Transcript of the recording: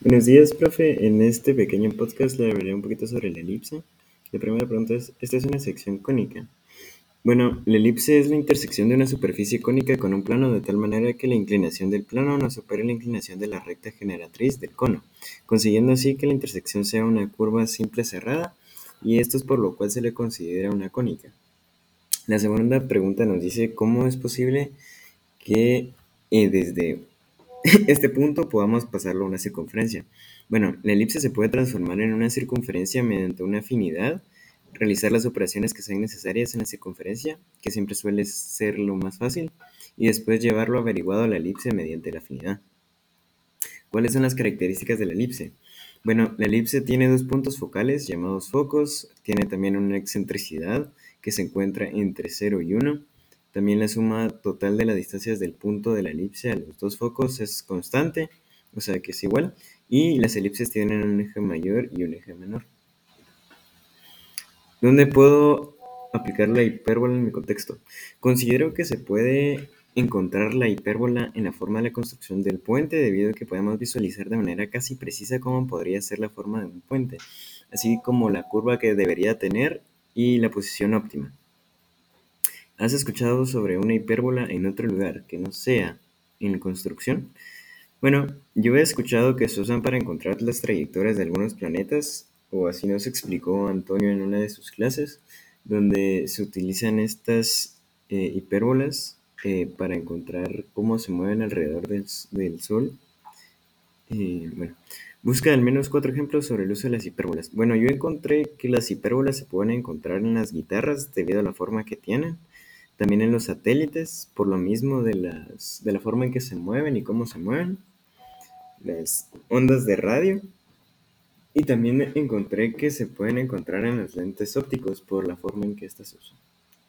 Buenos días, profe. En este pequeño podcast le hablaré un poquito sobre la elipse. La primera pregunta es, ¿esta es una sección cónica? Bueno, la elipse es la intersección de una superficie cónica con un plano de tal manera que la inclinación del plano no supere la inclinación de la recta generatriz del cono, consiguiendo así que la intersección sea una curva simple cerrada, y esto es por lo cual se le considera una cónica. La segunda pregunta nos dice cómo es posible que eh, desde este punto podamos pasarlo a una circunferencia. Bueno, la elipse se puede transformar en una circunferencia mediante una afinidad, realizar las operaciones que sean necesarias en la circunferencia, que siempre suele ser lo más fácil, y después llevarlo averiguado a la elipse mediante la afinidad. ¿Cuáles son las características de la elipse? Bueno, la elipse tiene dos puntos focales llamados focos, tiene también una excentricidad que se encuentra entre 0 y 1, también la suma total de las distancias del punto de la elipse a los dos focos es constante, o sea que es igual, y las elipses tienen un eje mayor y un eje menor. ¿Dónde puedo aplicar la hipérbola en mi contexto? Considero que se puede encontrar la hipérbola en la forma de la construcción del puente debido a que podemos visualizar de manera casi precisa cómo podría ser la forma de un puente, así como la curva que debería tener y la posición óptima. ¿Has escuchado sobre una hipérbola en otro lugar que no sea en construcción? Bueno, yo he escuchado que se usan para encontrar las trayectorias de algunos planetas, o así nos explicó Antonio en una de sus clases, donde se utilizan estas eh, hipérbolas eh, para encontrar cómo se mueven alrededor del, Sol. Eh, bueno, busca al menos cuatro ejemplos sobre el uso de las hipérbolas. Bueno, yo encontré que las hipérbolas se pueden encontrar en las guitarras debido a la forma que tienen también en los satélites, por lo mismo de, las, de la forma en que se mueven y cómo se mueven. Las ondas de radio. Y también encontré que se pueden encontrar en los lentes ópticos por la forma en que estas se usan.